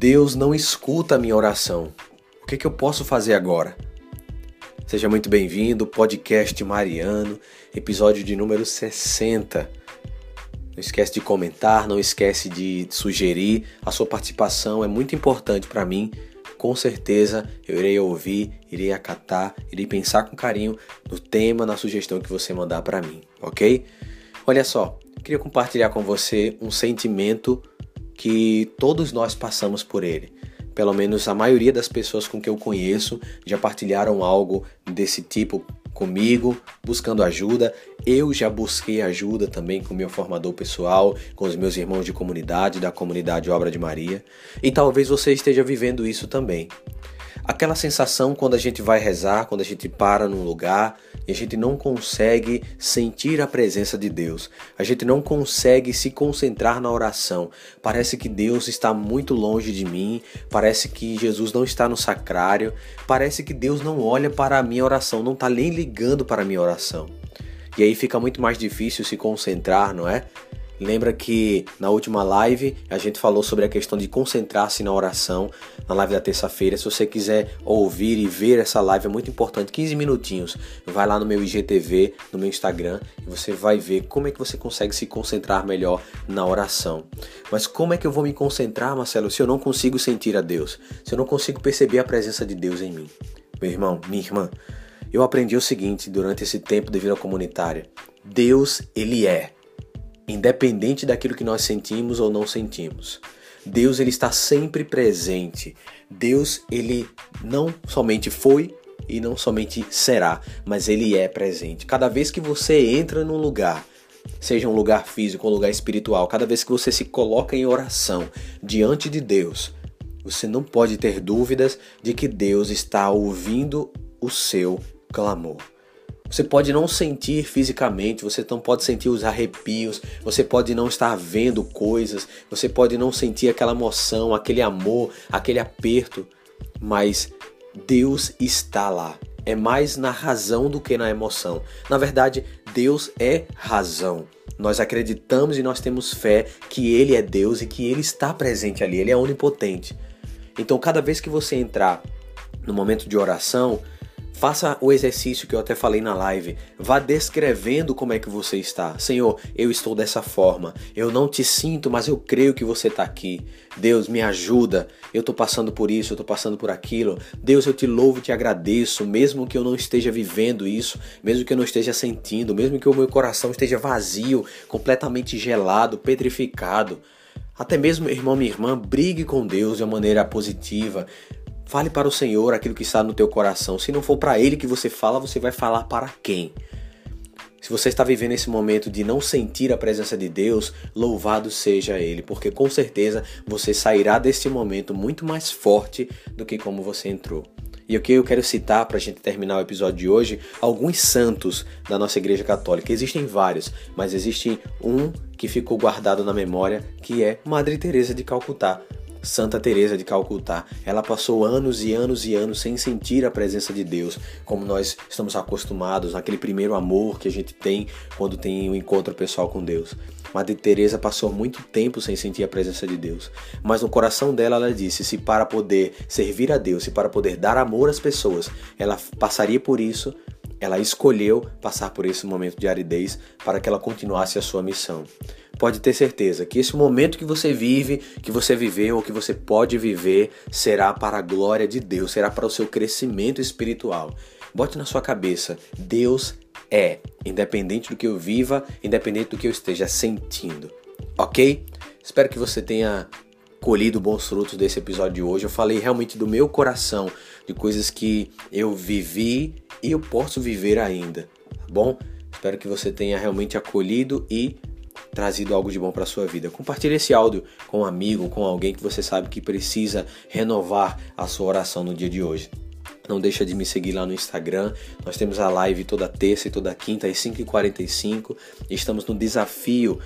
Deus não escuta a minha oração. O que, que eu posso fazer agora? Seja muito bem-vindo, podcast Mariano, episódio de número 60. Não esquece de comentar, não esquece de sugerir. A sua participação é muito importante para mim. Com certeza eu irei ouvir, irei acatar, irei pensar com carinho no tema, na sugestão que você mandar para mim, ok? Olha só, queria compartilhar com você um sentimento que todos nós passamos por ele. Pelo menos a maioria das pessoas com que eu conheço já partilharam algo desse tipo comigo, buscando ajuda. Eu já busquei ajuda também com meu formador pessoal, com os meus irmãos de comunidade, da comunidade Obra de Maria. E talvez você esteja vivendo isso também. Aquela sensação quando a gente vai rezar, quando a gente para num lugar e a gente não consegue sentir a presença de Deus. A gente não consegue se concentrar na oração. Parece que Deus está muito longe de mim, parece que Jesus não está no sacrário, parece que Deus não olha para a minha oração, não está nem ligando para a minha oração. E aí fica muito mais difícil se concentrar, não é? Lembra que na última live a gente falou sobre a questão de concentrar-se na oração, na live da terça-feira. Se você quiser ouvir e ver essa live, é muito importante, 15 minutinhos. Vai lá no meu IGTV, no meu Instagram, e você vai ver como é que você consegue se concentrar melhor na oração. Mas como é que eu vou me concentrar, Marcelo, se eu não consigo sentir a Deus? Se eu não consigo perceber a presença de Deus em mim? Meu irmão, minha irmã, eu aprendi o seguinte durante esse tempo de vida comunitária. Deus, ele é independente daquilo que nós sentimos ou não sentimos. Deus ele está sempre presente. Deus ele não somente foi e não somente será, mas ele é presente. Cada vez que você entra num lugar, seja um lugar físico ou um lugar espiritual, cada vez que você se coloca em oração diante de Deus, você não pode ter dúvidas de que Deus está ouvindo o seu clamor. Você pode não sentir fisicamente, você não pode sentir os arrepios, você pode não estar vendo coisas, você pode não sentir aquela emoção, aquele amor, aquele aperto, mas Deus está lá. É mais na razão do que na emoção. Na verdade, Deus é razão. Nós acreditamos e nós temos fé que Ele é Deus e que Ele está presente ali, Ele é onipotente. Então, cada vez que você entrar no momento de oração, Faça o exercício que eu até falei na live. Vá descrevendo como é que você está. Senhor, eu estou dessa forma. Eu não te sinto, mas eu creio que você está aqui. Deus, me ajuda. Eu estou passando por isso, eu estou passando por aquilo. Deus, eu te louvo te agradeço, mesmo que eu não esteja vivendo isso, mesmo que eu não esteja sentindo, mesmo que o meu coração esteja vazio, completamente gelado, petrificado. Até mesmo, irmão, minha irmã, brigue com Deus de uma maneira positiva. Fale para o Senhor aquilo que está no teu coração. Se não for para Ele que você fala, você vai falar para quem? Se você está vivendo esse momento de não sentir a presença de Deus, louvado seja Ele, porque com certeza você sairá deste momento muito mais forte do que como você entrou. E o que eu quero citar para a gente terminar o episódio de hoje, alguns santos da nossa Igreja Católica. Existem vários, mas existe um que ficou guardado na memória, que é Madre Teresa de Calcutá. Santa Teresa de Calcutá, ela passou anos e anos e anos sem sentir a presença de Deus, como nós estamos acostumados, naquele primeiro amor que a gente tem quando tem um encontro pessoal com Deus. Madre Teresa passou muito tempo sem sentir a presença de Deus, mas no coração dela ela disse: se para poder servir a Deus, se para poder dar amor às pessoas, ela passaria por isso, ela escolheu passar por esse momento de aridez para que ela continuasse a sua missão pode ter certeza que esse momento que você vive, que você viveu ou que você pode viver, será para a glória de Deus, será para o seu crescimento espiritual. Bote na sua cabeça: Deus é, independente do que eu viva, independente do que eu esteja sentindo. Ok? Espero que você tenha colhido bons frutos desse episódio de hoje. Eu falei realmente do meu coração, de coisas que eu vivi e eu posso viver ainda. Tá bom? Espero que você tenha realmente acolhido e trazido algo de bom para sua vida. Compartilhe esse áudio com um amigo, com alguém que você sabe que precisa renovar a sua oração no dia de hoje. Não deixa de me seguir lá no Instagram. Nós temos a live toda terça e toda quinta às 5h45. Estamos no desafio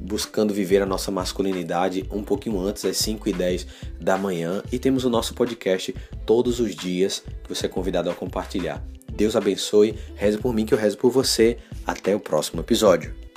buscando viver a nossa masculinidade um pouquinho antes, às 5 e 10 da manhã. E temos o nosso podcast todos os dias que você é convidado a compartilhar. Deus abençoe, reze por mim que eu rezo por você. Até o próximo episódio.